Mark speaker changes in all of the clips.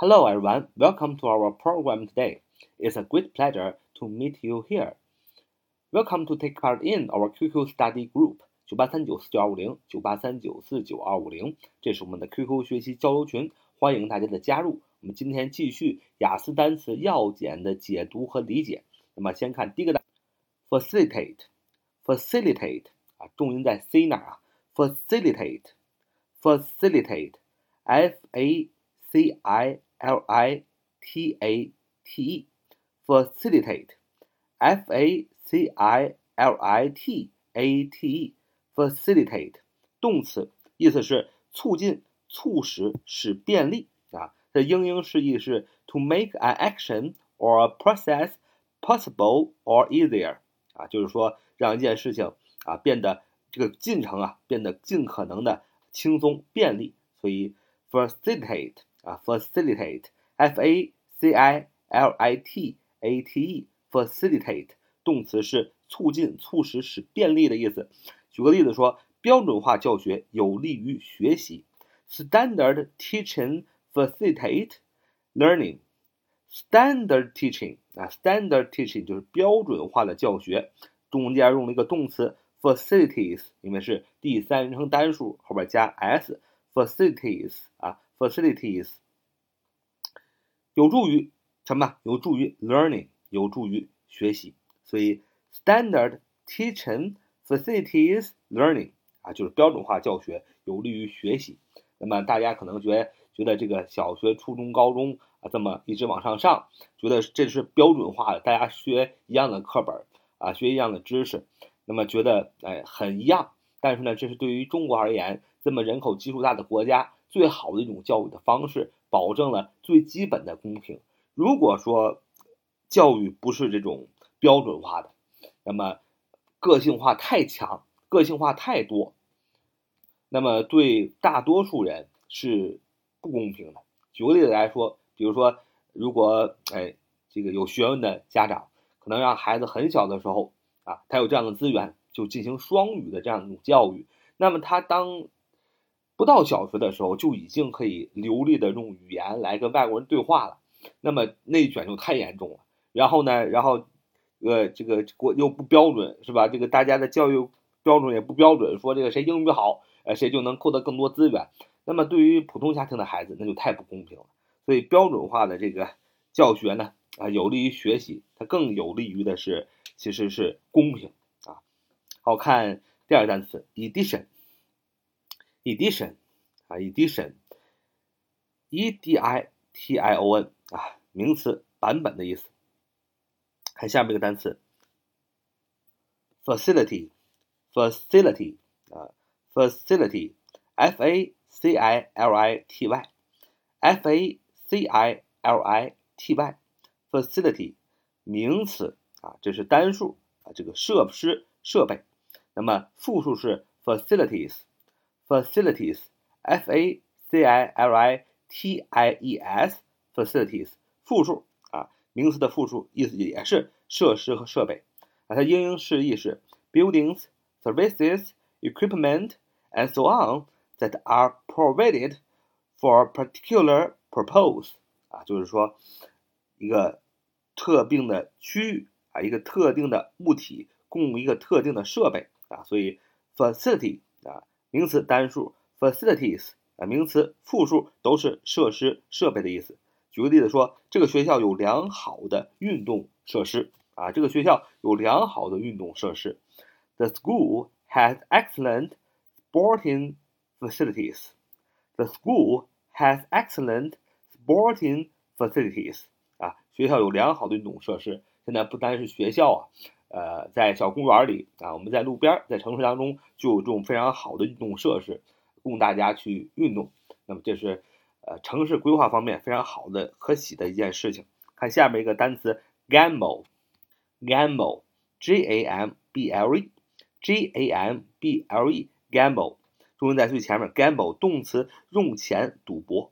Speaker 1: Hello, everyone. Welcome to our program today. It's a great pleasure to meet you here. Welcome to take part in our QQ study group 九八三九四九二五零九八三九四九二五零，这是我们的 QQ 学习交流群，欢迎大家的加入。我们今天继续雅思单词要点的解读和理解。那么先看第一个单，facilitate，facilitate 啊，重音在 c 那儿啊，facilitate，facilitate，f a c i l i t a t e，facilitate，f a c i l i t a t e，facilitate，动词，意思是促进、促使、使便利啊。的英英释义是 to make an action or a process possible or easier 啊，就是说让一件事情啊变得这个进程啊变得尽可能的轻松便利，所以 facilitate 啊 facilitate，f a c i l i t a t e facilitate 动词是促进、促使、使便利的意思。举个例子说，标准化教学有利于学习，standard teaching。facilitate learning. Standard teaching 啊，standard teaching 就是标准化的教学，中间用了一个动词 facilities，因为是第三人称单数，后边加 s，facilities 啊 ，facilities 有助于什么？有助于 learning，有助于学习。所以 standard teaching facilities learning 啊，就是标准化教学有利于学习。那么大家可能觉。觉得这个小学、初中、高中啊，这么一直往上上，觉得这是标准化的，大家学一样的课本啊，学一样的知识，那么觉得哎很一样。但是呢，这是对于中国而言，这么人口基数大的国家，最好的一种教育的方式，保证了最基本的公平。如果说教育不是这种标准化的，那么个性化太强，个性化太多，那么对大多数人是。不公平的。举个例子来说，比如说，如果哎，这个有学问的家长，可能让孩子很小的时候啊，他有这样的资源，就进行双语的这样一种教育。那么他当不到小学的时候，就已经可以流利的用语言来跟外国人对话了。那么内卷就太严重了。然后呢，然后呃，这个国又不标准，是吧？这个大家的教育标准也不标准，说这个谁英语好，呃，谁就能获得更多资源。那么对于普通家庭的孩子，那就太不公平了。所以标准化的这个教学呢，啊，有利于学习，它更有利于的是，其实是公平啊。好看第二个单词，edition ，edition，edition，啊，edition，e d i t i o n，啊，名词，版本的意思。看下面一个单词，facility，facility，啊，facility，f a。c i l i t y，f a c i l i t y，facility，名词啊，这是单数啊，这个设施设备。那么复数是 Facilities, f a c i l i t i e s, facilities 复数啊，名词的复数意思也是设施和设备啊。它英英释义是 buildings, services, equipment, and so on。that are provided for particular purpose 啊，就是说一个特定的区域啊，一个特定的物体供一个特定的设备啊，所以 facility 啊，名词单数 facilities 啊，名词复数都是设施设备的意思。举个例子说，这个学校有良好的运动设施啊，这个学校有良好的运动设施。The school has excellent sporting facilities. The school has excellent sporting facilities. 啊，学校有良好的运动设施。现在不单是学校啊，呃，在小公园里啊，我们在路边，在城市当中就有这种非常好的运动设施，供大家去运动。那么这是呃城市规划方面非常好的可喜的一件事情。看下面一个单词 gamble，gamble，g a m b l e，g a m b l e，gamble。重音在最前面，gamble 动词，用钱赌博。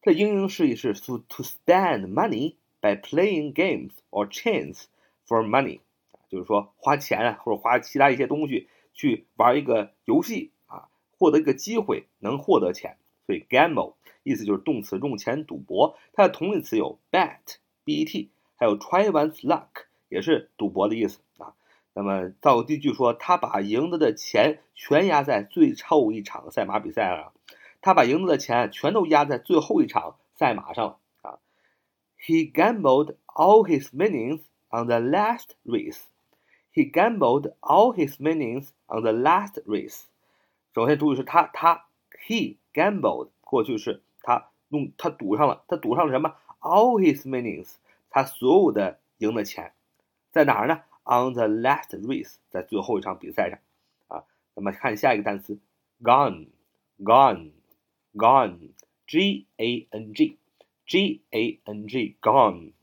Speaker 1: 它的英英释义是 to to spend money by playing games or chance for money，就是说花钱啊，或者花其他一些东西去玩一个游戏啊，获得一个机会能获得钱。所以 gamble 意思就是动词用钱赌博。它的同义词有 bet，b-e-t，还有 try one's luck，也是赌博的意思啊。那么造第一句说，他把赢得的钱全压在最后一场赛马比赛了。他把赢得的钱全都压在最后一场赛马上了啊。He gambled all his winnings on the last race. He gambled all his winnings on the last race. 首先注意是他他 he gambled 过去式，他用他赌上了，他赌上了什么？All his winnings，他所有的赢的钱在哪儿呢？On the last race，在最后一场比赛上啊。那么看下一个单词，gone，gone。gone, g a n g, g a n g, gone，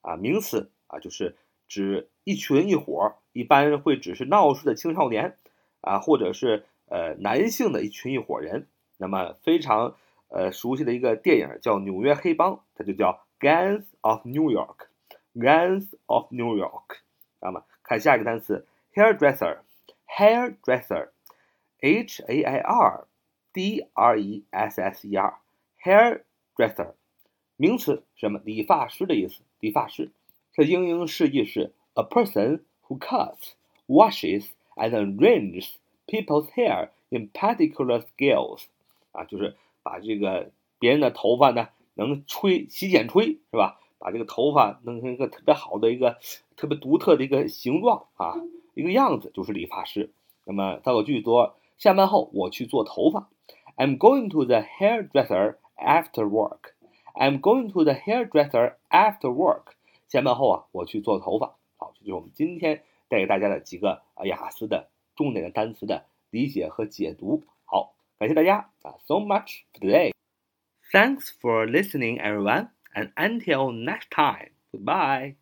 Speaker 1: 啊，名词啊，就是指一群一伙， 一般会指是闹事的青少年啊，或者是呃男性的一群一伙人。那么非常呃熟悉的一个电影叫《纽约黑帮》，它就叫 Gangs of New York, Gangs of New York。那么看下一个单词，hairdresser, hairdresser, h a i r。D R E S S E R，hairdresser，名词，什么？理发师的意思。理发师，这英英释义是 a person who cuts, washes and arranges people's hair in particular scales。啊，就是把这个别人的头发呢，能吹洗剪吹，是吧？把这个头发弄成一个特别好的一个特别独特的一个形状啊，一个样子，就是理发师。那么造个句说，下班后我去做头发。I'm going to the hairdresser after work. I'm going to the hairdresser after work. 下班后啊，我去做头发。就是我们今天带给大家的几个啊雅思的重点的单词的理解和解读。好，感谢大家啊，so much today. Thanks for listening, everyone, and until next time, goodbye.